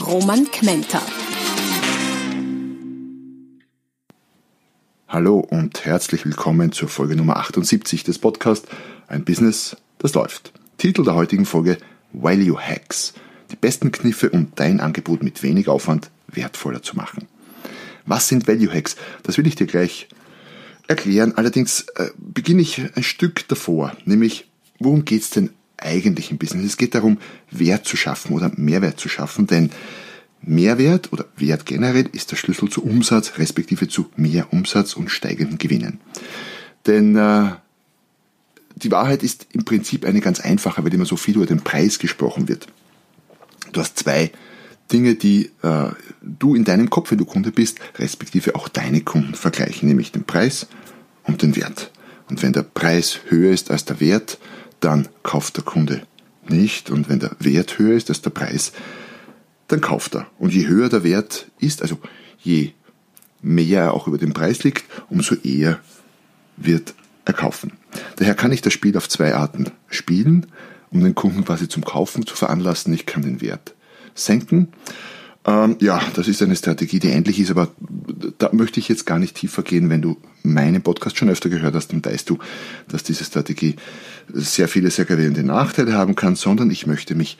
Roman Kmenter. Hallo und herzlich willkommen zur Folge Nummer 78 des Podcasts Ein Business, das läuft. Titel der heutigen Folge Value Hacks. Die besten Kniffe, um dein Angebot mit wenig Aufwand wertvoller zu machen. Was sind Value Hacks? Das will ich dir gleich erklären. Allerdings äh, beginne ich ein Stück davor, nämlich worum geht es denn eigentlich im Business? Es geht darum, Wert zu schaffen oder Mehrwert zu schaffen, denn Mehrwert oder Wert generell ist der Schlüssel zu Umsatz, respektive zu mehr Umsatz und steigenden Gewinnen. Denn äh, die Wahrheit ist im Prinzip eine ganz einfache, weil immer so viel über den Preis gesprochen wird. Du hast zwei Dinge, die äh, du in deinem Kopf, wenn du Kunde bist, respektive auch deine Kunden vergleichen, nämlich den Preis und den Wert. Und wenn der Preis höher ist als der Wert, dann kauft der Kunde nicht. Und wenn der Wert höher ist als der Preis, dann kauft er. Und je höher der Wert ist, also je mehr er auch über den Preis liegt, umso eher wird er kaufen. Daher kann ich das Spiel auf zwei Arten spielen, um den Kunden quasi zum Kaufen zu veranlassen. Ich kann den Wert senken. Ähm, ja, das ist eine Strategie, die ähnlich ist, aber da möchte ich jetzt gar nicht tiefer gehen. Wenn du meinen Podcast schon öfter gehört hast, dann weißt du, dass diese Strategie sehr viele, sehr gravierende Nachteile haben kann, sondern ich möchte mich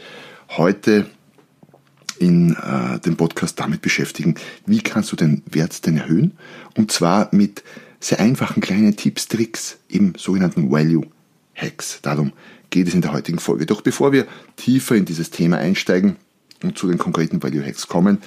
heute in äh, dem Podcast damit beschäftigen, wie kannst du den Wert denn erhöhen? Und zwar mit sehr einfachen kleinen Tipps, Tricks, eben sogenannten Value Hacks. Darum geht es in der heutigen Folge. Doch bevor wir tiefer in dieses Thema einsteigen und zu den konkreten Value Hacks kommen,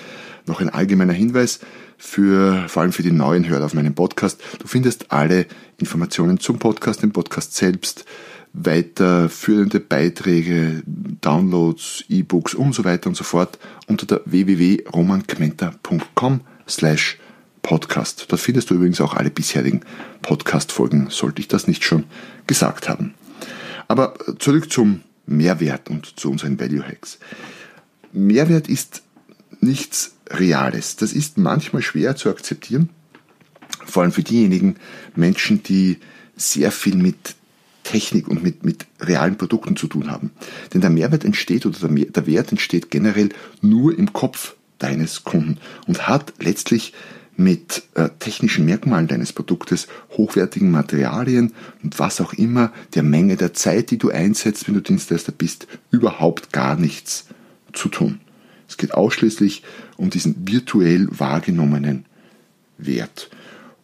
noch ein allgemeiner Hinweis für, vor allem für die neuen Hörer auf meinem Podcast. Du findest alle Informationen zum Podcast, dem Podcast selbst, weiterführende Beiträge, Downloads, E-Books und so weiter und so fort unter der www.romankmenta.com slash Podcast. Dort findest du übrigens auch alle bisherigen Podcast-Folgen, sollte ich das nicht schon gesagt haben. Aber zurück zum Mehrwert und zu unseren Value Hacks. Mehrwert ist nichts Reales. Das ist manchmal schwer zu akzeptieren, vor allem für diejenigen Menschen, die sehr viel mit Technik und mit, mit realen Produkten zu tun haben. Denn der Mehrwert entsteht oder der, der Wert entsteht generell nur im Kopf deines Kunden und hat letztlich mit äh, technischen Merkmalen deines Produktes, hochwertigen Materialien und was auch immer, der Menge der Zeit, die du einsetzt, wenn du Dienstleister bist, überhaupt gar nichts zu tun. Es geht ausschließlich um diesen virtuell wahrgenommenen Wert.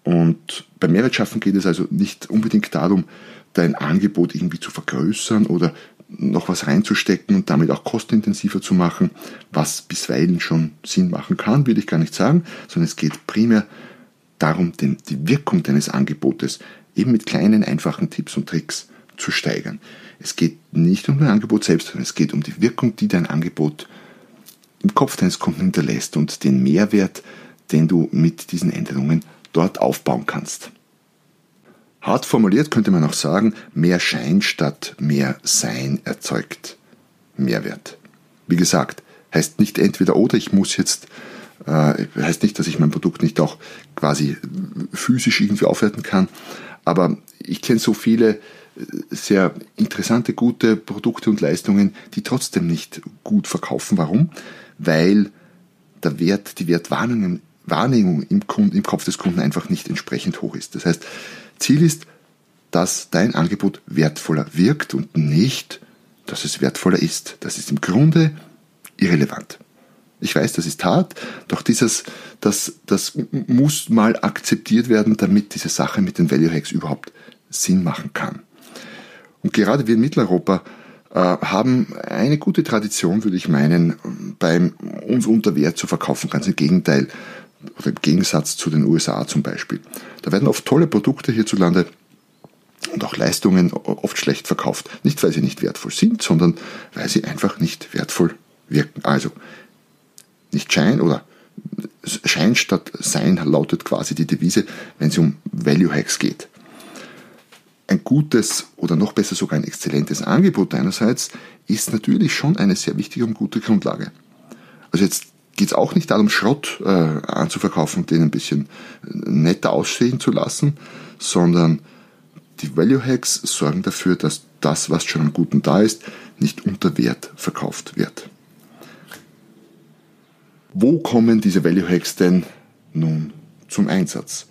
Und beim Mehrwertschaffen geht es also nicht unbedingt darum, dein Angebot irgendwie zu vergrößern oder noch was reinzustecken und damit auch kostenintensiver zu machen, was bisweilen schon Sinn machen kann, würde ich gar nicht sagen, sondern es geht primär darum, die Wirkung deines Angebotes eben mit kleinen, einfachen Tipps und Tricks zu steigern. Es geht nicht um dein Angebot selbst, sondern es geht um die Wirkung, die dein Angebot im Kopf deines Kunden hinterlässt und den Mehrwert, den du mit diesen Änderungen dort aufbauen kannst. Hart formuliert könnte man auch sagen, mehr Schein statt mehr Sein erzeugt Mehrwert. Wie gesagt, heißt nicht entweder oder, ich muss jetzt, äh, heißt nicht, dass ich mein Produkt nicht auch quasi physisch irgendwie aufwerten kann, aber ich kenne so viele sehr interessante, gute Produkte und Leistungen, die trotzdem nicht gut verkaufen. Warum? Weil der Wert, die Wertwahrnehmung Wahrnehmung im, im Kopf des Kunden einfach nicht entsprechend hoch ist. Das heißt, Ziel ist, dass dein Angebot wertvoller wirkt und nicht, dass es wertvoller ist. Das ist im Grunde irrelevant. Ich weiß, das ist hart, doch dieses, das, das muss mal akzeptiert werden, damit diese Sache mit den Value Hacks überhaupt Sinn machen kann. Und gerade wir in Mitteleuropa äh, haben eine gute Tradition, würde ich meinen, beim uns unter Wert zu verkaufen. Ganz im Gegenteil, oder im Gegensatz zu den USA zum Beispiel. Da werden oft tolle Produkte hierzulande und auch Leistungen oft schlecht verkauft. Nicht, weil sie nicht wertvoll sind, sondern weil sie einfach nicht wertvoll wirken. Also, nicht Schein oder Schein statt Sein lautet quasi die Devise, wenn es um Value Hacks geht. Ein gutes oder noch besser sogar ein exzellentes Angebot einerseits ist natürlich schon eine sehr wichtige und gute Grundlage. Also jetzt geht es auch nicht darum, Schrott äh, anzuverkaufen und den ein bisschen netter aussehen zu lassen, sondern die Value Hacks sorgen dafür, dass das, was schon am Guten da ist, nicht unter Wert verkauft wird. Wo kommen diese Value Hacks denn nun zum Einsatz?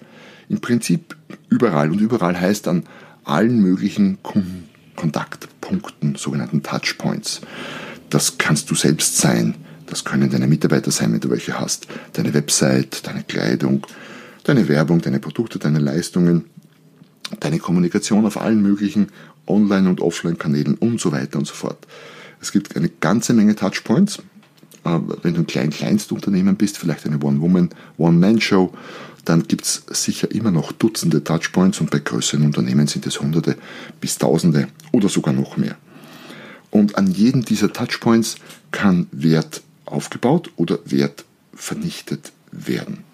Im Prinzip überall und überall heißt an allen möglichen Kontaktpunkten, sogenannten Touchpoints. Das kannst du selbst sein, das können deine Mitarbeiter sein, wenn du welche hast, deine Website, deine Kleidung, deine Werbung, deine Produkte, deine Leistungen, deine Kommunikation auf allen möglichen Online- und Offline-Kanälen und so weiter und so fort. Es gibt eine ganze Menge Touchpoints wenn du ein klein Kleinstunternehmen bist, vielleicht eine One-Woman, One-Man-Show, dann gibt es sicher immer noch Dutzende Touchpoints und bei größeren Unternehmen sind es Hunderte bis Tausende oder sogar noch mehr. Und an jedem dieser Touchpoints kann Wert aufgebaut oder Wert vernichtet werden.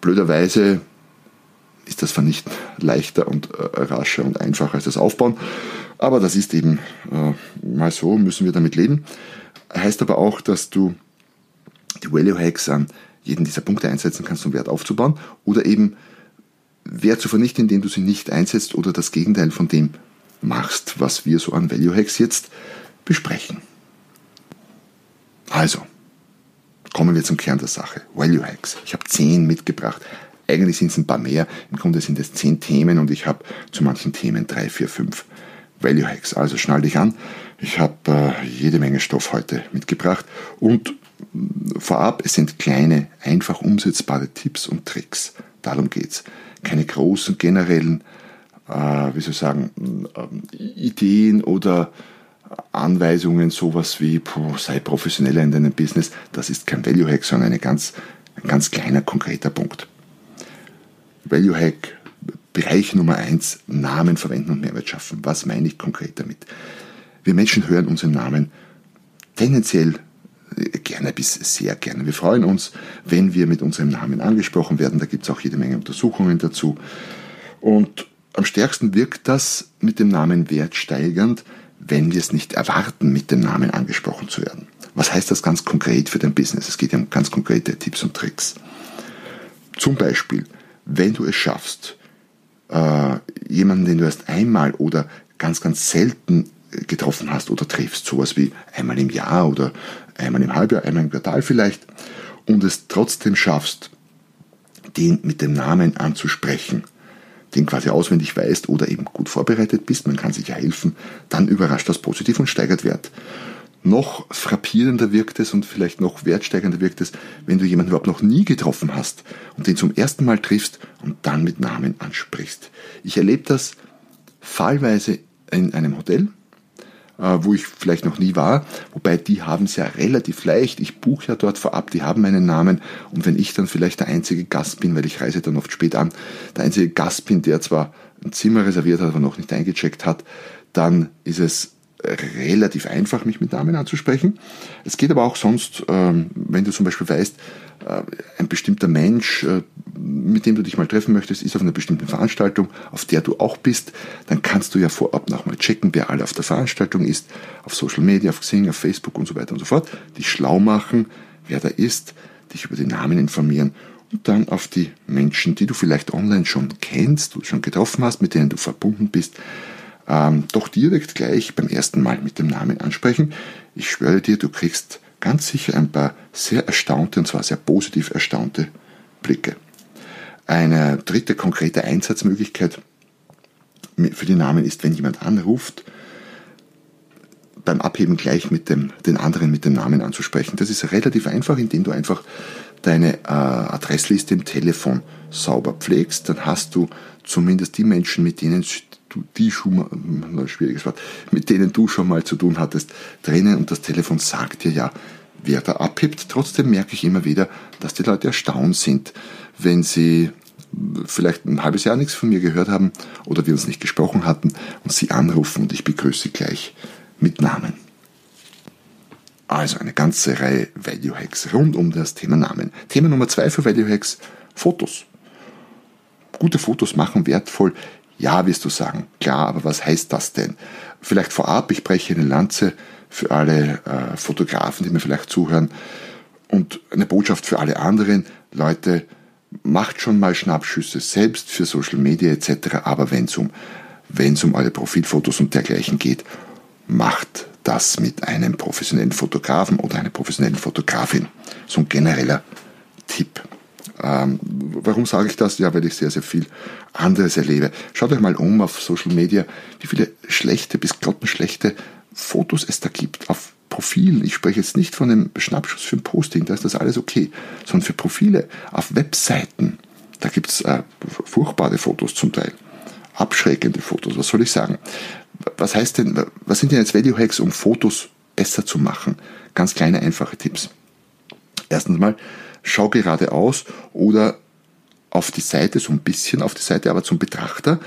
Blöderweise ist das Vernichten leichter und äh, rascher und einfacher als das Aufbauen. Aber das ist eben äh, mal so, müssen wir damit leben. Heißt aber auch, dass du die Value Hacks an jeden dieser Punkte einsetzen kannst, um Wert aufzubauen oder eben Wert zu vernichten, indem du sie nicht einsetzt oder das Gegenteil von dem machst, was wir so an Value Hacks jetzt besprechen. Also, kommen wir zum Kern der Sache. Value Hacks. Ich habe zehn mitgebracht. Eigentlich sind es ein paar mehr. Im Grunde sind es zehn Themen und ich habe zu manchen Themen drei, vier, fünf Value Hacks. Also schnall dich an. Ich habe äh, jede Menge Stoff heute mitgebracht und vorab, es sind kleine, einfach umsetzbare Tipps und Tricks. Darum geht's. Keine großen, generellen, äh, wie soll ich sagen, äh, Ideen oder Anweisungen, sowas wie sei professioneller in deinem Business. Das ist kein Value Hack, sondern eine ganz, ein ganz kleiner, konkreter Punkt. Value Hack Bereich Nummer eins, Namen verwenden und Mehrwert schaffen. Was meine ich konkret damit? Wir Menschen hören unseren Namen tendenziell gerne bis sehr gerne. Wir freuen uns, wenn wir mit unserem Namen angesprochen werden. Da gibt es auch jede Menge Untersuchungen dazu. Und am stärksten wirkt das mit dem Namen wertsteigernd, wenn wir es nicht erwarten, mit dem Namen angesprochen zu werden. Was heißt das ganz konkret für dein Business? Es geht ja um ganz konkrete Tipps und Tricks. Zum Beispiel, wenn du es schaffst, äh, jemanden, den du erst einmal oder ganz, ganz selten äh, getroffen hast oder triffst, sowas wie einmal im Jahr oder einmal im Halbjahr, einmal im Quartal vielleicht, und es trotzdem schaffst, den mit dem Namen anzusprechen, den quasi auswendig weißt oder eben gut vorbereitet bist, man kann sich ja helfen, dann überrascht das positiv und steigert Wert. Noch frappierender wirkt es und vielleicht noch wertsteigernder wirkt es, wenn du jemanden überhaupt noch nie getroffen hast und den zum ersten Mal triffst und dann mit Namen ansprichst. Ich erlebe das fallweise in einem Hotel, wo ich vielleicht noch nie war, wobei die haben es ja relativ leicht. Ich buche ja dort vorab, die haben meinen Namen und wenn ich dann vielleicht der einzige Gast bin, weil ich reise dann oft spät an, der einzige Gast bin, der zwar ein Zimmer reserviert hat, aber noch nicht eingecheckt hat, dann ist es relativ einfach, mich mit Namen anzusprechen. Es geht aber auch sonst, ähm, wenn du zum Beispiel weißt, äh, ein bestimmter Mensch, äh, mit dem du dich mal treffen möchtest, ist auf einer bestimmten Veranstaltung, auf der du auch bist, dann kannst du ja vorab nochmal checken, wer alle auf der Veranstaltung ist, auf Social Media, auf Xing, auf Facebook und so weiter und so fort, dich schlau machen, wer da ist, dich über die Namen informieren und dann auf die Menschen, die du vielleicht online schon kennst, du schon getroffen hast, mit denen du verbunden bist, ähm, doch direkt gleich beim ersten Mal mit dem Namen ansprechen. Ich schwöre dir, du kriegst ganz sicher ein paar sehr erstaunte, und zwar sehr positiv erstaunte Blicke. Eine dritte konkrete Einsatzmöglichkeit für die Namen ist, wenn jemand anruft, beim Abheben gleich mit dem, den anderen mit dem Namen anzusprechen. Das ist relativ einfach, indem du einfach deine äh, Adressliste im Telefon sauber pflegst. Dann hast du zumindest die Menschen, mit denen die ein schwieriges Wort, mit denen du schon mal zu tun hattest, drinnen und das Telefon sagt dir ja, wer da abhebt. Trotzdem merke ich immer wieder, dass die Leute erstaunt sind, wenn sie vielleicht ein halbes Jahr nichts von mir gehört haben oder wir uns nicht gesprochen hatten und sie anrufen und ich begrüße gleich mit Namen. Also eine ganze Reihe Value Hacks rund um das Thema Namen. Thema Nummer zwei für Value Hacks, Fotos. Gute Fotos machen wertvoll. Ja, wirst du sagen. Klar, aber was heißt das denn? Vielleicht vorab, ich breche eine Lanze für alle äh, Fotografen, die mir vielleicht zuhören und eine Botschaft für alle anderen. Leute, macht schon mal Schnappschüsse, selbst für Social Media etc. Aber wenn es um, wenn's um eure Profilfotos und dergleichen geht, macht das mit einem professionellen Fotografen oder einer professionellen Fotografin. So ein genereller Tipp. Ähm, warum sage ich das? Ja, weil ich sehr, sehr viel anderes erlebe. Schaut euch mal um auf Social Media, wie viele schlechte bis grottenschlechte Fotos es da gibt. Auf Profilen. Ich spreche jetzt nicht von einem Schnappschuss für ein Posting, da ist das alles okay, sondern für Profile auf Webseiten. Da gibt es äh, furchtbare Fotos zum Teil. Abschreckende Fotos, was soll ich sagen? Was heißt denn, was sind denn jetzt Value Hacks, um Fotos besser zu machen? Ganz kleine, einfache Tipps. Erstens mal, schau geradeaus oder auf die Seite, so ein bisschen auf die Seite, aber zum Betrachter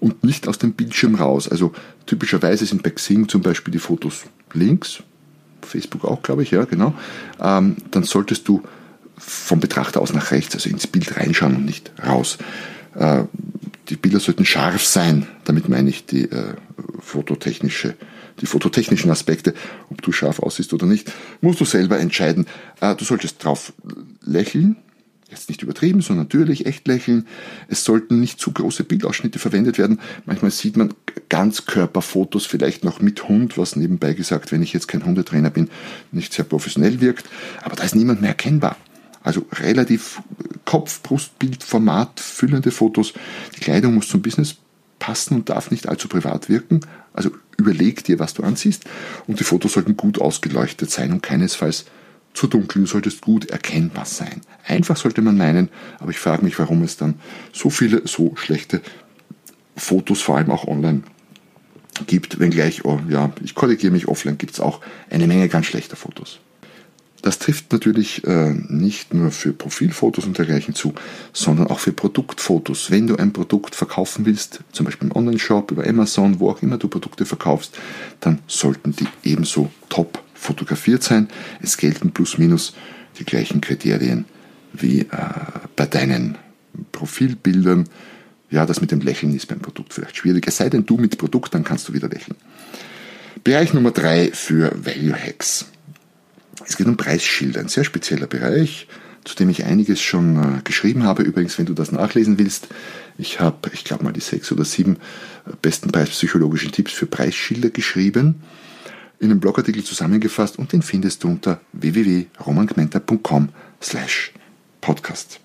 und nicht aus dem Bildschirm raus. Also typischerweise sind bei Xing zum Beispiel die Fotos links, Facebook auch, glaube ich, ja, genau. Ähm, dann solltest du vom Betrachter aus nach rechts, also ins Bild reinschauen und nicht raus. Äh, die Bilder sollten scharf sein, damit meine ich die äh, fototechnische, die fototechnischen Aspekte, ob du scharf aussiehst oder nicht, musst du selber entscheiden. Äh, du solltest drauf lächeln, jetzt nicht übertrieben, sondern natürlich echt lächeln. Es sollten nicht zu große Bildausschnitte verwendet werden. Manchmal sieht man Ganzkörperfotos vielleicht noch mit Hund, was nebenbei gesagt, wenn ich jetzt kein Hundetrainer bin, nicht sehr professionell wirkt. Aber da ist niemand mehr erkennbar. Also relativ Kopf, Brustbild, Format, füllende Fotos. Die Kleidung muss zum Business passen und darf nicht allzu privat wirken. Also überleg dir, was du anziehst. Und die Fotos sollten gut ausgeleuchtet sein und keinesfalls zu dunkel. Du solltest gut erkennbar sein. Einfach sollte man meinen, aber ich frage mich, warum es dann so viele so schlechte Fotos, vor allem auch online, gibt, wenngleich, oh, ja, ich korrigiere mich, offline gibt es auch eine Menge ganz schlechter Fotos. Das trifft natürlich äh, nicht nur für Profilfotos und dergleichen zu, sondern auch für Produktfotos. Wenn du ein Produkt verkaufen willst, zum Beispiel im Online-Shop, über Amazon, wo auch immer du Produkte verkaufst, dann sollten die ebenso top fotografiert sein. Es gelten plus minus die gleichen Kriterien wie äh, bei deinen Profilbildern. Ja, das mit dem Lächeln ist beim Produkt vielleicht schwierig. Es sei denn, du mit Produkt, dann kannst du wieder lächeln. Bereich Nummer drei für Value Hacks. Es geht um Preisschilder, ein sehr spezieller Bereich, zu dem ich einiges schon äh, geschrieben habe. Übrigens, wenn du das nachlesen willst, ich habe, ich glaube mal, die sechs oder sieben äh, besten preispsychologischen Tipps für Preisschilder geschrieben, in einem Blogartikel zusammengefasst und den findest du unter www.romangmenta.com slash podcast.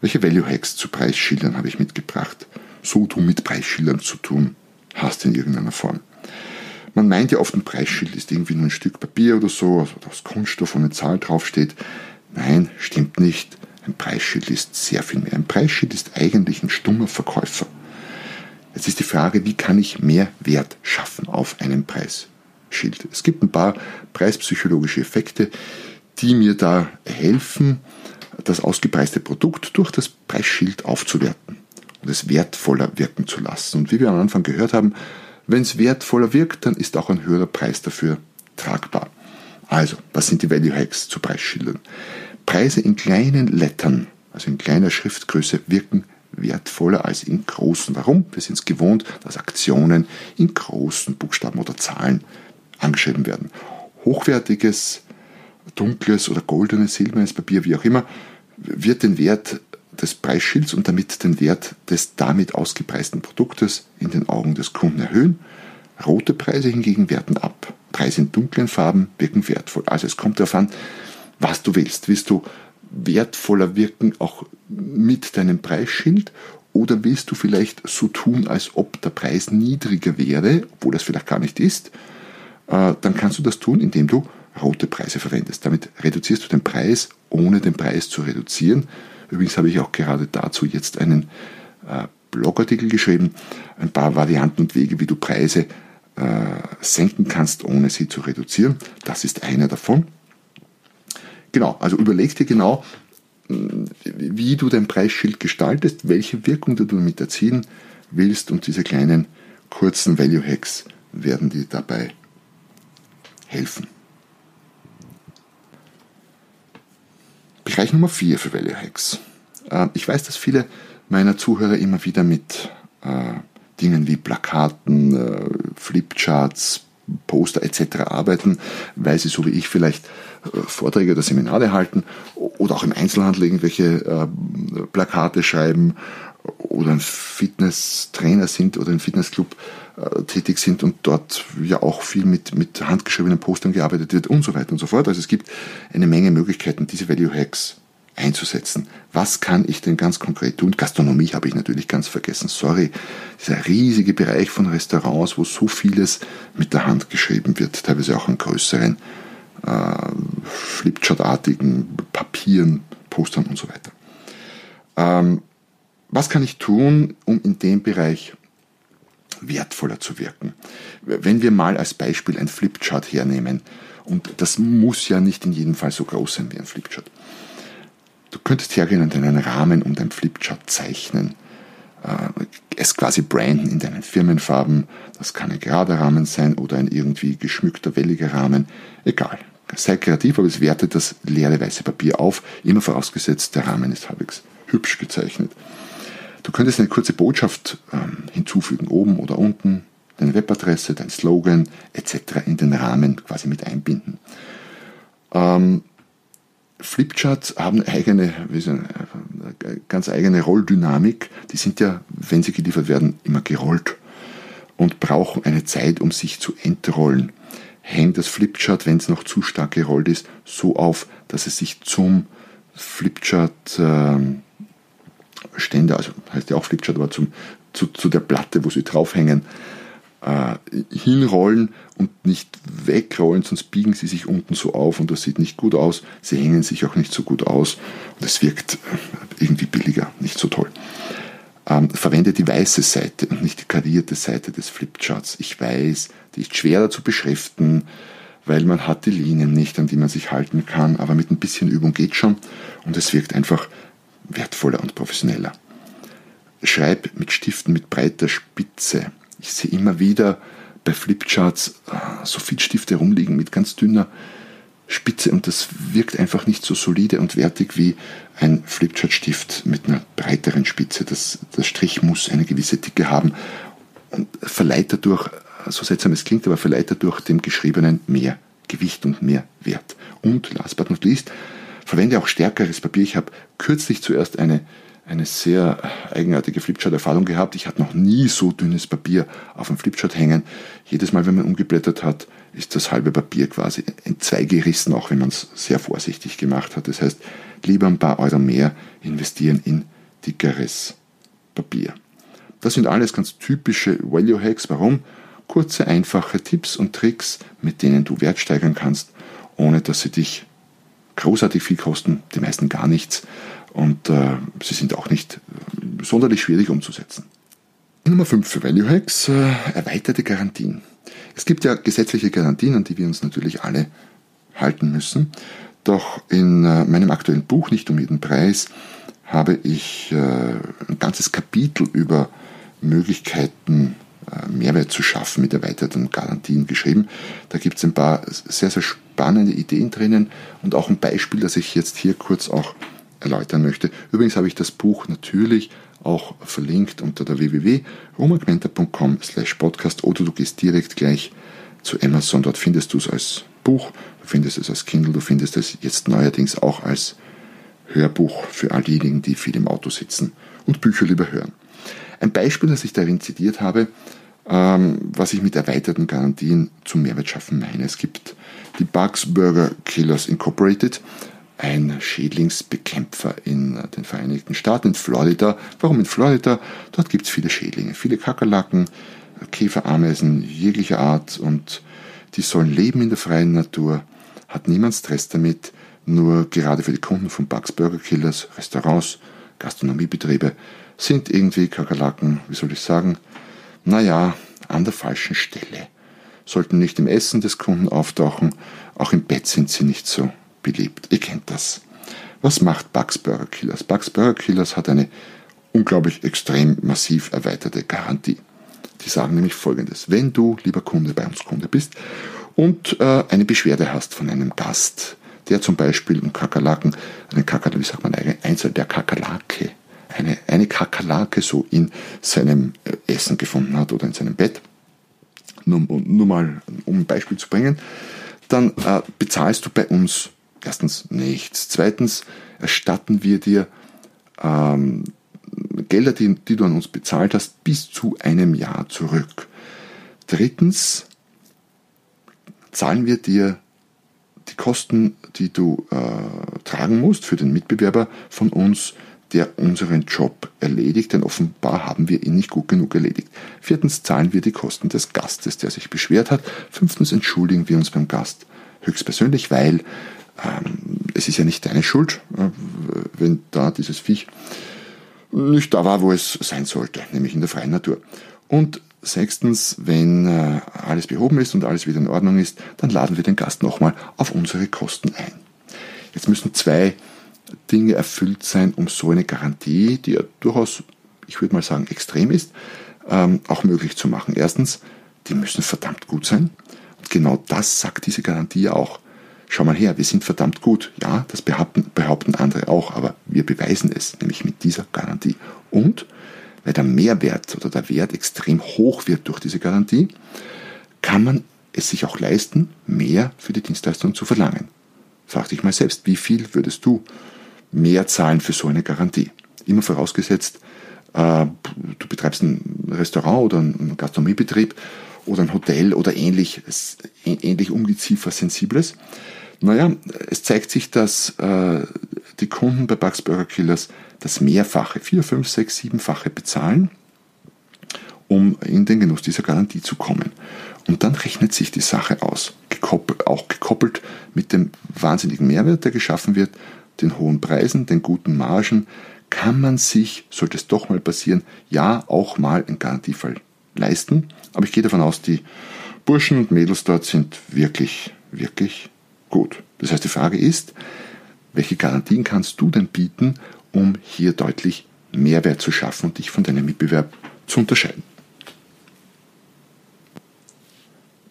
Welche Value Hacks zu Preisschildern habe ich mitgebracht, so du mit Preisschildern zu tun hast in irgendeiner Form? Man meint ja oft, ein Preisschild ist irgendwie nur ein Stück Papier oder so, also aus Kunststoff und eine Zahl draufsteht. Nein, stimmt nicht. Ein Preisschild ist sehr viel mehr. Ein Preisschild ist eigentlich ein stummer Verkäufer. Jetzt ist die Frage, wie kann ich mehr Wert schaffen auf einem Preisschild? Es gibt ein paar preispsychologische Effekte, die mir da helfen, das ausgepreiste Produkt durch das Preisschild aufzuwerten und es wertvoller wirken zu lassen. Und wie wir am Anfang gehört haben, wenn es wertvoller wirkt, dann ist auch ein höherer Preis dafür tragbar. Also, was sind die Value Hacks zu Preisschildern? Preise in kleinen Lettern, also in kleiner Schriftgröße, wirken wertvoller als in großen. Warum? Wir sind es gewohnt, dass Aktionen in großen Buchstaben oder Zahlen angeschrieben werden. Hochwertiges, dunkles oder goldenes, silbernes Papier, wie auch immer, wird den Wert des Preisschilds und damit den Wert des damit ausgepreisten Produktes in den Augen des Kunden erhöhen. Rote Preise hingegen werten ab. Preise in dunklen Farben wirken wertvoll. Also es kommt darauf an, was du willst. Willst du wertvoller wirken auch mit deinem Preisschild oder willst du vielleicht so tun, als ob der Preis niedriger wäre, obwohl das vielleicht gar nicht ist? Äh, dann kannst du das tun, indem du rote Preise verwendest. Damit reduzierst du den Preis, ohne den Preis zu reduzieren. Übrigens habe ich auch gerade dazu jetzt einen äh, Blogartikel geschrieben, ein paar Varianten und Wege, wie du Preise äh, senken kannst, ohne sie zu reduzieren. Das ist einer davon. Genau, also überleg dir genau, wie du dein Preisschild gestaltest, welche Wirkung du damit erzielen willst und diese kleinen kurzen Value Hacks werden dir dabei helfen. Bereich Nummer 4 für Value Hacks. Äh, ich weiß, dass viele meiner Zuhörer immer wieder mit äh, Dingen wie Plakaten, äh, Flipcharts, Poster etc. arbeiten, weil sie so wie ich vielleicht Vorträge oder Seminare halten oder auch im Einzelhandel irgendwelche Plakate schreiben oder ein Fitnesstrainer sind oder ein Fitnessclub äh, tätig sind und dort ja auch viel mit, mit handgeschriebenen Postern gearbeitet wird und so weiter und so fort. Also es gibt eine Menge Möglichkeiten, diese Value Hacks einzusetzen. Was kann ich denn ganz konkret tun? Gastronomie habe ich natürlich ganz vergessen. Sorry, dieser riesige Bereich von Restaurants, wo so vieles mit der Hand geschrieben wird, teilweise auch an größeren äh, Flipchart-artigen Papieren, Postern und so weiter. Ähm, was kann ich tun, um in dem Bereich wertvoller zu wirken? Wenn wir mal als Beispiel ein Flipchart hernehmen, und das muss ja nicht in jedem Fall so groß sein wie ein Flipchart. Du könntest hergehen und einen Rahmen um dein Flipchart zeichnen, äh, es quasi branden in deinen Firmenfarben. Das kann ein gerader Rahmen sein oder ein irgendwie geschmückter, welliger Rahmen. Egal. Sei kreativ, aber es wertet das leere weiße Papier auf, immer vorausgesetzt, der Rahmen ist halbwegs hübsch gezeichnet. Du könntest eine kurze Botschaft ähm, hinzufügen, oben oder unten, deine Webadresse, dein Slogan etc. in den Rahmen quasi mit einbinden. Ähm, Flipcharts haben eigene, sagen, äh, ganz eigene Rolldynamik. Die sind ja, wenn sie geliefert werden, immer gerollt und brauchen eine Zeit, um sich zu entrollen. Hängt das Flipchart, wenn es noch zu stark gerollt ist, so auf, dass es sich zum Flipchart äh, Ständer, also heißt ja auch Flipchart, aber zum, zu, zu der Platte, wo sie draufhängen, äh, hinrollen und nicht wegrollen, sonst biegen sie sich unten so auf und das sieht nicht gut aus. Sie hängen sich auch nicht so gut aus und es wirkt irgendwie billiger, nicht so toll. Ähm, verwende die weiße Seite und nicht die karierte Seite des Flipcharts. Ich weiß, die ist schwerer zu beschriften, weil man hat die Linien nicht, an die man sich halten kann, aber mit ein bisschen Übung geht schon und es wirkt einfach wertvoller und professioneller. Schreib mit Stiften mit breiter Spitze. Ich sehe immer wieder bei Flipcharts äh, so viel Stifte rumliegen mit ganz dünner Spitze und das wirkt einfach nicht so solide und wertig wie ein Flipchart-Stift mit einer breiteren Spitze. Das, der Strich muss eine gewisse Dicke haben und verleiht dadurch, so seltsam es klingt, aber verleiht dadurch dem Geschriebenen mehr Gewicht und mehr Wert. Und last but not least, verwende auch stärkeres Papier. Ich habe kürzlich zuerst eine, eine sehr eigenartige Flipchart-Erfahrung gehabt. Ich hatte noch nie so dünnes Papier auf einem Flipchart hängen. Jedes Mal, wenn man umgeblättert hat, ist das halbe Papier quasi in zwei gerissen, auch wenn man es sehr vorsichtig gemacht hat. Das heißt, lieber ein paar Euro mehr investieren in dickeres Papier. Das sind alles ganz typische Value Hacks. Warum? Kurze, einfache Tipps und Tricks, mit denen du Wert steigern kannst, ohne dass sie dich großartig viel kosten, die meisten gar nichts und äh, sie sind auch nicht äh, sonderlich schwierig umzusetzen. Nummer 5 für Value Hacks, äh, erweiterte Garantien. Es gibt ja gesetzliche Garantien, an die wir uns natürlich alle halten müssen. Doch in äh, meinem aktuellen Buch, nicht um jeden Preis, habe ich äh, ein ganzes Kapitel über Möglichkeiten Mehrwert zu schaffen mit erweiterten Garantien geschrieben. Da gibt es ein paar sehr, sehr spannende Ideen drinnen und auch ein Beispiel, das ich jetzt hier kurz auch erläutern möchte. Übrigens habe ich das Buch natürlich auch verlinkt unter der www.romagmenta.com slash podcast oder du gehst direkt gleich zu Amazon. Dort findest du es als Buch, du findest es als Kindle, du findest es jetzt neuerdings auch als Hörbuch für all diejenigen, die viel im Auto sitzen und Bücher lieber hören. Ein Beispiel, das ich darin zitiert habe, ähm, was ich mit erweiterten Garantien zum Mehrwert schaffen meine. Es gibt die Bugs Burger Killers Incorporated, ein Schädlingsbekämpfer in den Vereinigten Staaten, in Florida. Warum in Florida? Dort gibt es viele Schädlinge, viele Kakerlaken, Käferameisen jeglicher Art und die sollen leben in der freien Natur, hat niemand Stress damit, nur gerade für die Kunden von Bugs Burger Killers, Restaurants, Gastronomiebetriebe sind irgendwie Kakerlaken, wie soll ich sagen, naja, an der falschen Stelle. Sollten nicht im Essen des Kunden auftauchen, auch im Bett sind sie nicht so beliebt. Ihr kennt das. Was macht Bugs Burger Killers? Bugs Burger Killers hat eine unglaublich extrem massiv erweiterte Garantie. Die sagen nämlich folgendes. Wenn du, lieber Kunde, bei uns Kunde bist und äh, eine Beschwerde hast von einem Gast, der zum Beispiel einen Kakerlaken, einen Kakerlaken, wie sagt man, eine Einzel der Kakerlake, eine, eine Kakerlake so in seinem äh, Essen gefunden hat oder in seinem Bett, nur, nur mal um ein Beispiel zu bringen, dann äh, bezahlst du bei uns erstens nichts. Zweitens erstatten wir dir ähm, Gelder, die, die du an uns bezahlt hast, bis zu einem Jahr zurück. Drittens zahlen wir dir die Kosten, die du äh, tragen musst für den Mitbewerber von uns, der unseren Job erledigt, denn offenbar haben wir ihn nicht gut genug erledigt. Viertens zahlen wir die Kosten des Gastes, der sich beschwert hat. Fünftens entschuldigen wir uns beim Gast höchstpersönlich, weil ähm, es ist ja nicht deine Schuld, äh, wenn da dieses Viech nicht da war, wo es sein sollte, nämlich in der freien Natur. Und sechstens, wenn äh, alles behoben ist und alles wieder in Ordnung ist, dann laden wir den Gast nochmal auf unsere Kosten ein. Jetzt müssen zwei Dinge erfüllt sein, um so eine Garantie, die ja durchaus, ich würde mal sagen, extrem ist, ähm, auch möglich zu machen. Erstens, die müssen verdammt gut sein. Und genau das sagt diese Garantie auch. Schau mal her, wir sind verdammt gut. Ja, das behaupten, behaupten andere auch, aber wir beweisen es, nämlich mit dieser Garantie. Und weil der Mehrwert oder der Wert extrem hoch wird durch diese Garantie, kann man es sich auch leisten, mehr für die Dienstleistung zu verlangen. Frag dich mal selbst, wie viel würdest du mehr zahlen für so eine Garantie? Immer vorausgesetzt, äh, du betreibst ein Restaurant oder einen Gastronomiebetrieb oder ein Hotel oder ähnlich, ähnlich ungeziefersensibles. Naja, es zeigt sich, dass äh, die Kunden bei Bugs Burger Killers das Mehrfache, vier, fünf, sechs, siebenfache bezahlen, um in den Genuss dieser Garantie zu kommen. Und dann rechnet sich die Sache aus, gekoppelt, auch gekoppelt mit dem wahnsinnigen Mehrwert, der geschaffen wird, den hohen Preisen, den guten Margen, kann man sich, sollte es doch mal passieren, ja auch mal einen Garantiefall leisten. Aber ich gehe davon aus, die Burschen und Mädels dort sind wirklich, wirklich gut. Das heißt, die Frage ist, welche Garantien kannst du denn bieten, um hier deutlich Mehrwert zu schaffen und dich von deinem Mitbewerb zu unterscheiden?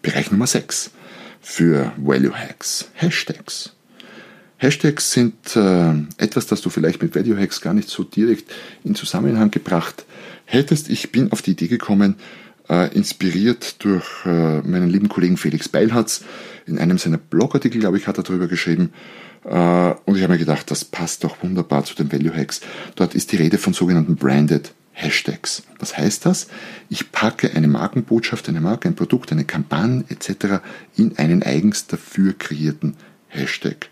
Bereich Nummer 6 für Value Hacks, Hashtags. Hashtags sind äh, etwas, das du vielleicht mit Value Hacks gar nicht so direkt in Zusammenhang gebracht hättest. Ich bin auf die Idee gekommen, inspiriert durch äh, meinen lieben Kollegen Felix Beilharz. In einem seiner Blogartikel, glaube ich, hat er darüber geschrieben. Äh, und ich habe mir gedacht, das passt doch wunderbar zu den Value Hacks. Dort ist die Rede von sogenannten Branded Hashtags. Was heißt das? Ich packe eine Markenbotschaft, eine Marke, ein Produkt, eine Kampagne etc. in einen eigens dafür kreierten Hashtag.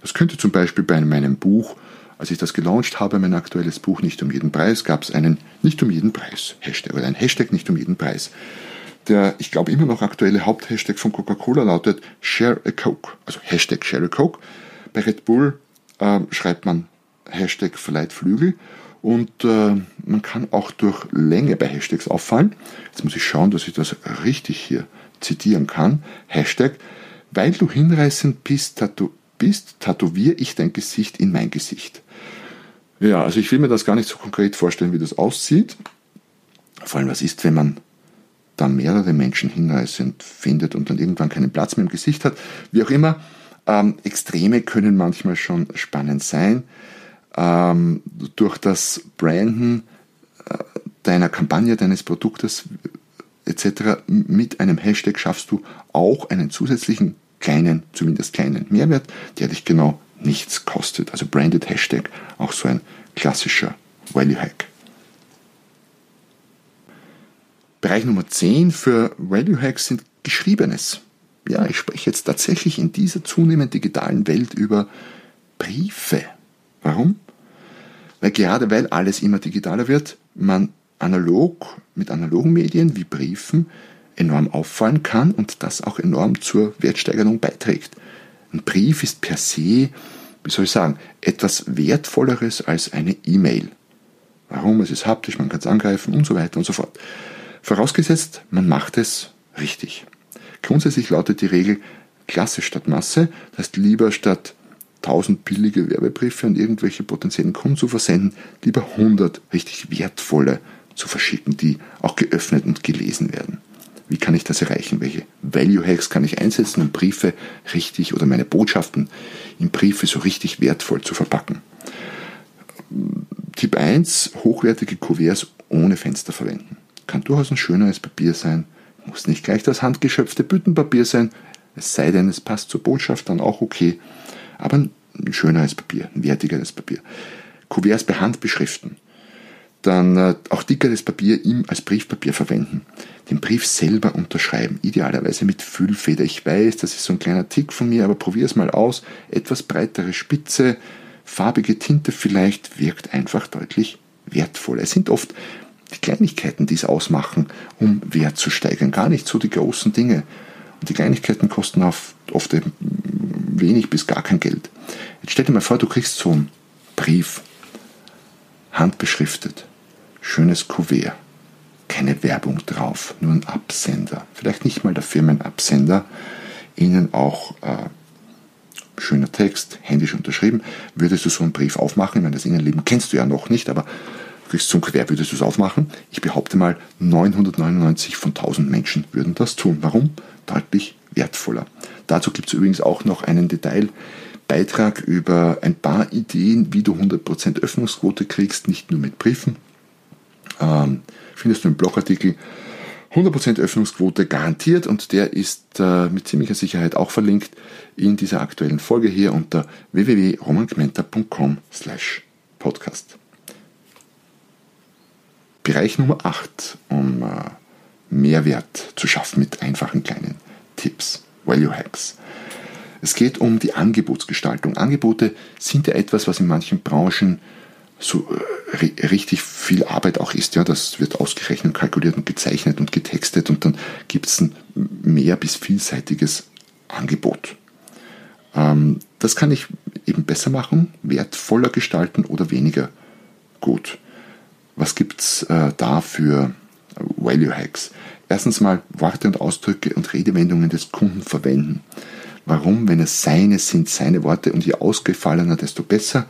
Das könnte zum Beispiel bei meinem Buch als ich das gelauncht habe, mein aktuelles Buch Nicht um jeden Preis, gab es einen Nicht um jeden Preis Hashtag oder ein Hashtag Nicht um jeden Preis. Der, ich glaube, immer noch aktuelle Haupthashtag von Coca-Cola lautet Share a Coke, also Hashtag Share a Coke. Bei Red Bull äh, schreibt man Hashtag Verleiht Flügel und äh, man kann auch durch Länge bei Hashtags auffallen. Jetzt muss ich schauen, dass ich das richtig hier zitieren kann. Hashtag, weil du hinreißend bist, tatu bist, tätowiere ich dein Gesicht in mein Gesicht. Ja, also ich will mir das gar nicht so konkret vorstellen, wie das aussieht. Vor allem, was ist, wenn man da mehrere Menschen hinreißend findet und dann irgendwann keinen Platz mehr im Gesicht hat. Wie auch immer, ähm, Extreme können manchmal schon spannend sein. Ähm, durch das Branden äh, deiner Kampagne, deines Produktes etc. mit einem Hashtag schaffst du auch einen zusätzlichen kleinen, zumindest kleinen Mehrwert, der dich genau nichts kostet. Also Branded Hashtag, auch so ein klassischer Value Hack. Bereich Nummer 10 für Value Hacks sind Geschriebenes. Ja, ich spreche jetzt tatsächlich in dieser zunehmend digitalen Welt über Briefe. Warum? Weil gerade weil alles immer digitaler wird, man analog mit analogen Medien wie Briefen enorm auffallen kann und das auch enorm zur Wertsteigerung beiträgt. Ein Brief ist per se, wie soll ich sagen, etwas Wertvolleres als eine E-Mail. Warum? Es ist haptisch, man kann es angreifen und so weiter und so fort. Vorausgesetzt, man macht es richtig. Grundsätzlich lautet die Regel Klasse statt Masse, das heißt lieber statt 1000 billige Werbebriefe an irgendwelche potenziellen Kunden zu versenden, lieber 100 richtig wertvolle zu verschicken, die auch geöffnet und gelesen werden. Wie kann ich das erreichen? Welche Value Hacks kann ich einsetzen, um Briefe richtig oder meine Botschaften in Briefe so richtig wertvoll zu verpacken? Tipp 1, hochwertige Kuverts ohne Fenster verwenden. Kann durchaus ein schöneres Papier sein, muss nicht gleich das handgeschöpfte Büttenpapier sein, es sei denn, es passt zur Botschaft, dann auch okay. Aber ein schöneres Papier, ein wertigeres Papier. Kuverts per Hand beschriften. Dann äh, auch dickeres Papier ihm als Briefpapier verwenden. Den Brief selber unterschreiben, idealerweise mit Füllfeder. Ich weiß, das ist so ein kleiner Tick von mir, aber probier es mal aus. Etwas breitere Spitze, farbige Tinte vielleicht, wirkt einfach deutlich wertvoller. Es sind oft die Kleinigkeiten, die es ausmachen, um Wert zu steigern, gar nicht so die großen Dinge. Und die Kleinigkeiten kosten oft, oft wenig bis gar kein Geld. Jetzt stell dir mal vor, du kriegst so einen Brief, handbeschriftet, schönes Kuvert, keine Werbung drauf, nur ein Absender. Vielleicht nicht mal der Firmenabsender, innen auch äh, schöner Text, händisch unterschrieben. Würdest du so einen Brief aufmachen? Ich meine, das Innenleben kennst du ja noch nicht, aber kriegst zum Quer, würdest du es aufmachen? Ich behaupte mal, 999 von 1000 Menschen würden das tun. Warum? Deutlich wertvoller. Dazu gibt es übrigens auch noch einen Detailbeitrag über ein paar Ideen, wie du 100% Öffnungsquote kriegst, nicht nur mit Briefen. Ähm, findest du im Blogartikel 100% Öffnungsquote garantiert und der ist äh, mit ziemlicher Sicherheit auch verlinkt in dieser aktuellen Folge hier unter www.romangmenta.com slash podcast. Bereich Nummer 8, um äh, Mehrwert zu schaffen mit einfachen kleinen Tipps, Value Hacks. Es geht um die Angebotsgestaltung. Angebote sind ja etwas, was in manchen Branchen so äh, richtig viel Arbeit auch ist. Ja, das wird ausgerechnet, kalkuliert und gezeichnet und getextet und dann gibt es ein mehr bis vielseitiges Angebot. Ähm, das kann ich eben besser machen, wertvoller gestalten oder weniger gut. Was gibt es äh, da für Value Hacks? Erstens mal Worte und Ausdrücke und Redewendungen des Kunden verwenden. Warum? Wenn es seine sind, seine Worte und je ausgefallener, desto besser,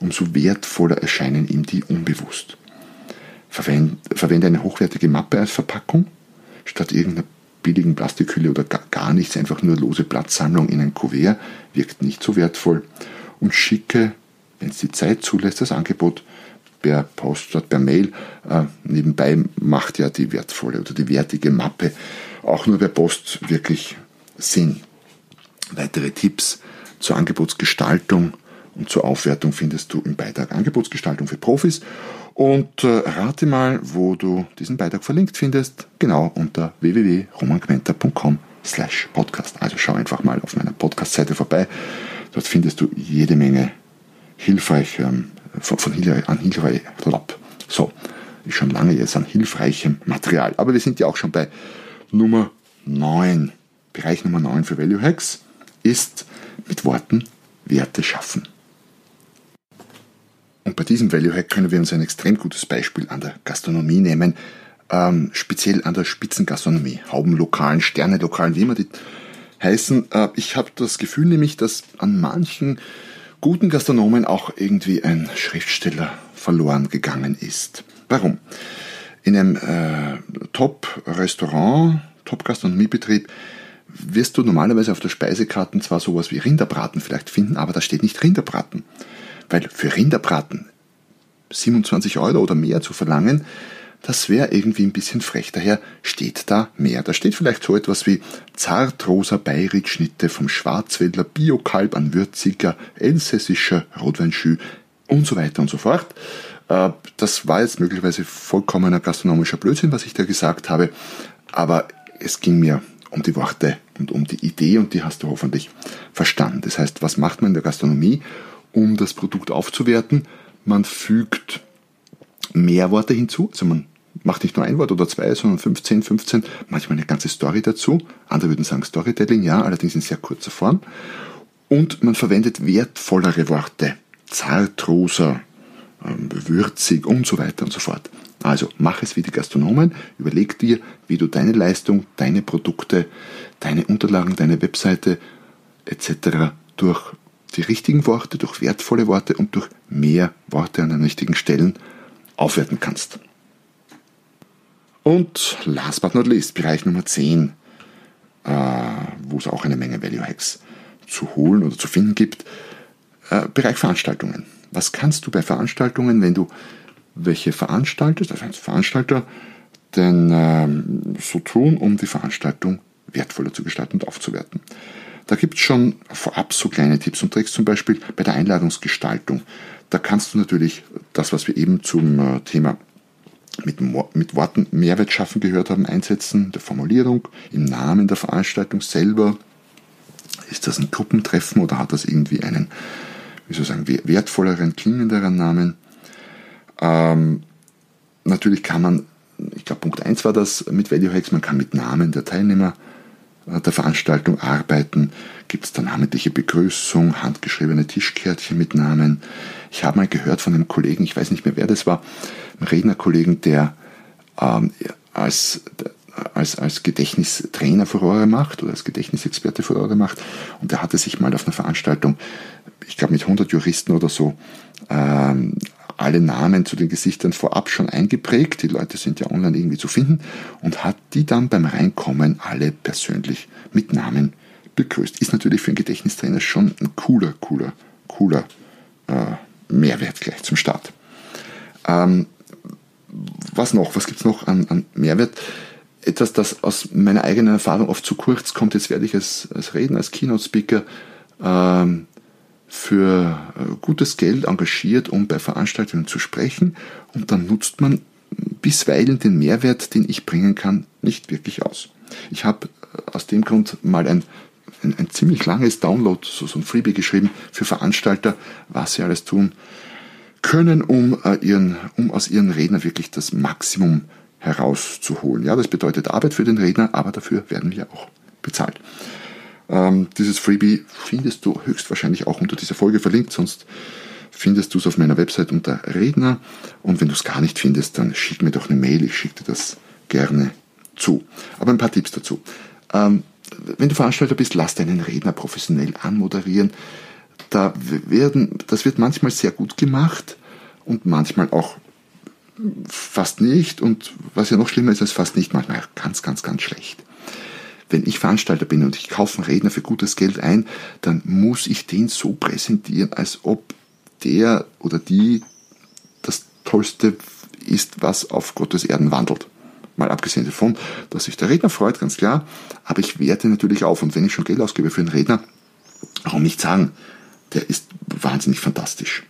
umso wertvoller erscheinen ihm die unbewusst. Verwende, eine hochwertige Mappe als Verpackung, statt irgendeiner billigen Plastikhülle oder gar, nichts, einfach nur lose Platzsammlung in ein Kuvert, wirkt nicht so wertvoll. Und schicke, wenn es die Zeit zulässt, das Angebot per Post statt per Mail. Äh, nebenbei macht ja die wertvolle oder die wertige Mappe auch nur per Post wirklich Sinn. Weitere Tipps zur Angebotsgestaltung zur Aufwertung findest du im Beitrag Angebotsgestaltung für Profis. Und äh, rate mal, wo du diesen Beitrag verlinkt findest, genau unter www.romangmenta.com slash podcast. Also schau einfach mal auf meiner Podcast-Seite vorbei. Dort findest du jede Menge hilfreich ähm, von, von an Hilfe, so, ist schon lange jetzt an hilfreichem Material. Aber wir sind ja auch schon bei Nummer 9. Bereich Nummer 9 für Value Hacks ist mit Worten Werte schaffen. Und bei diesem Value Hack können wir uns ein extrem gutes Beispiel an der Gastronomie nehmen, ähm, speziell an der Spitzengastronomie, Haubenlokalen, Sternelokalen, wie immer die heißen. Äh, ich habe das Gefühl nämlich, dass an manchen guten Gastronomen auch irgendwie ein Schriftsteller verloren gegangen ist. Warum? In einem äh, Top-Restaurant, Top-Gastronomiebetrieb wirst du normalerweise auf der Speisekarte zwar sowas wie Rinderbraten vielleicht finden, aber da steht nicht Rinderbraten. Weil für Rinderbraten 27 Euro oder mehr zu verlangen, das wäre irgendwie ein bisschen frech. Daher steht da mehr. Da steht vielleicht so etwas wie zartrosa Beiritschnitte vom Schwarzwälder Biokalb an würziger elsässischer Rotweinschü und so weiter und so fort. Äh, das war jetzt möglicherweise vollkommener gastronomischer Blödsinn, was ich da gesagt habe, aber es ging mir um die Worte und um die Idee und die hast du hoffentlich verstanden. Das heißt, was macht man in der Gastronomie, um das Produkt aufzuwerten? Man fügt mehr Worte hinzu, also man macht nicht nur ein Wort oder zwei, sondern 15, 15, manchmal eine ganze Story dazu. Andere würden sagen Storytelling, ja, allerdings in sehr kurzer Form. Und man verwendet wertvollere Worte, zartrosa, ähm, würzig und so weiter und so fort. Also mach es wie die Gastronomen, überleg dir, wie du deine Leistung, deine Produkte, deine Unterlagen, deine Webseite etc. durch die richtigen Worte, durch wertvolle Worte und durch mehr Worte an den richtigen Stellen aufwerten kannst. Und last but not least, Bereich Nummer 10, äh, wo es auch eine Menge Value Hacks zu holen oder zu finden gibt, äh, Bereich Veranstaltungen. Was kannst du bei Veranstaltungen, wenn du welche veranstaltest, also als Veranstalter, denn ähm, so tun, um die Veranstaltung wertvoller zu gestalten und aufzuwerten. Da gibt es schon vorab so kleine Tipps und Tricks, zum Beispiel bei der Einladungsgestaltung. Da kannst du natürlich das, was wir eben zum äh, Thema mit, mit Worten Mehrwert schaffen gehört haben, einsetzen, der Formulierung, im Namen der Veranstaltung selber. Ist das ein Gruppentreffen oder hat das irgendwie einen, wie soll ich sagen, wertvolleren, klingenderen Namen? Ähm, natürlich kann man, ich glaube Punkt 1 war das mit Value Hacks, man kann mit Namen der Teilnehmer der Veranstaltung arbeiten. Gibt es da namentliche Begrüßung, handgeschriebene Tischkärtchen mit Namen. Ich habe mal gehört von einem Kollegen, ich weiß nicht mehr wer das war, einem Rednerkollegen, der ähm, als, als, als Gedächtnistrainer Furore macht oder als Gedächtnisexperte Furore macht. Und der hatte sich mal auf einer Veranstaltung, ich glaube mit 100 Juristen oder so, ähm, alle Namen zu den Gesichtern vorab schon eingeprägt. Die Leute sind ja online irgendwie zu finden und hat die dann beim Reinkommen alle persönlich mit Namen begrüßt. Ist natürlich für einen Gedächtnistrainer schon ein cooler, cooler, cooler äh, Mehrwert gleich zum Start. Ähm, was noch? Was gibt es noch an, an Mehrwert? Etwas, das aus meiner eigenen Erfahrung oft zu kurz kommt. Jetzt werde ich als, als Redner, als Keynote-Speaker ähm, für äh, gutes Geld engagiert, um bei Veranstaltungen zu sprechen und dann nutzt man bisweilen den Mehrwert, den ich bringen kann, nicht wirklich aus. Ich habe äh, aus dem Grund mal ein, ein, ein ziemlich langes Download, so, so ein Freebie geschrieben für Veranstalter, was sie alles tun können, um, äh, ihren, um aus ihren Rednern wirklich das Maximum herauszuholen. Ja, das bedeutet Arbeit für den Redner, aber dafür werden wir auch bezahlt. Ähm, dieses Freebie findest du höchstwahrscheinlich auch unter dieser Folge verlinkt, sonst findest du es auf meiner Website unter Redner. Und wenn du es gar nicht findest, dann schick mir doch eine Mail, ich schicke dir das gerne zu. Aber ein paar Tipps dazu. Ähm, wenn du Veranstalter bist, lass deinen Redner professionell anmoderieren. Da werden, das wird manchmal sehr gut gemacht und manchmal auch fast nicht. Und was ja noch schlimmer ist als fast nicht, manchmal ganz, ganz, ganz schlecht wenn ich Veranstalter bin und ich kaufe einen Redner für gutes Geld ein, dann muss ich den so präsentieren, als ob der oder die das Tollste ist, was auf Gottes Erden wandelt. Mal abgesehen davon, dass sich der Redner freut, ganz klar, aber ich werte natürlich auf. Und wenn ich schon Geld ausgebe für einen Redner, warum nicht sagen, der ist wahnsinnig fantastisch.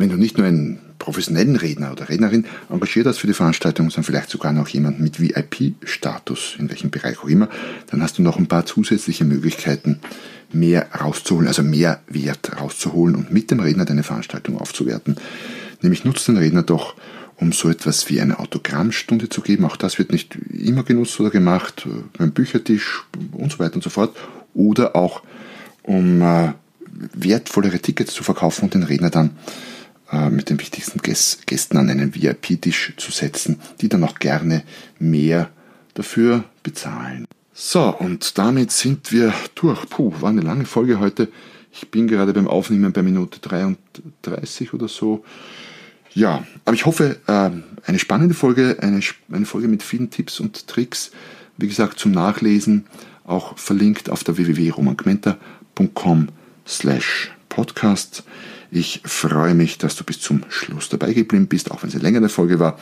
Wenn du nicht nur einen professionellen Redner oder Rednerin engagiert hast für die Veranstaltung, sondern vielleicht sogar noch jemanden mit VIP-Status, in welchem Bereich auch immer, dann hast du noch ein paar zusätzliche Möglichkeiten, mehr rauszuholen, also mehr Wert rauszuholen und mit dem Redner deine Veranstaltung aufzuwerten. Nämlich nutzt den Redner doch, um so etwas wie eine Autogrammstunde zu geben. Auch das wird nicht immer genutzt oder gemacht, beim Büchertisch und so weiter und so fort. Oder auch, um äh, wertvollere Tickets zu verkaufen und den Redner dann äh, mit den wichtigsten Gästen an einen VIP-Tisch zu setzen, die dann auch gerne mehr dafür bezahlen. So, und damit sind wir durch. Puh, war eine lange Folge heute. Ich bin gerade beim Aufnehmen bei Minute 33 oder so. Ja, aber ich hoffe, äh, eine spannende Folge, eine, eine Folge mit vielen Tipps und Tricks. Wie gesagt, zum Nachlesen auch verlinkt auf der www.romangmenta.com slash podcast. Ich freue mich, dass du bis zum Schluss dabei geblieben bist, auch wenn es eine längere Folge war.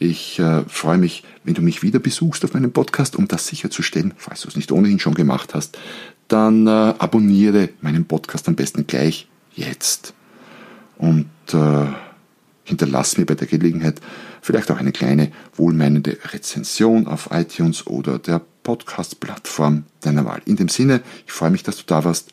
Ich äh, freue mich, wenn du mich wieder besuchst auf meinem Podcast, um das sicherzustellen, falls du es nicht ohnehin schon gemacht hast. Dann äh, abonniere meinen Podcast am besten gleich jetzt und äh, hinterlass mir bei der Gelegenheit vielleicht auch eine kleine wohlmeinende Rezension auf iTunes oder der Podcast-Plattform deiner Wahl. In dem Sinne, ich freue mich, dass du da warst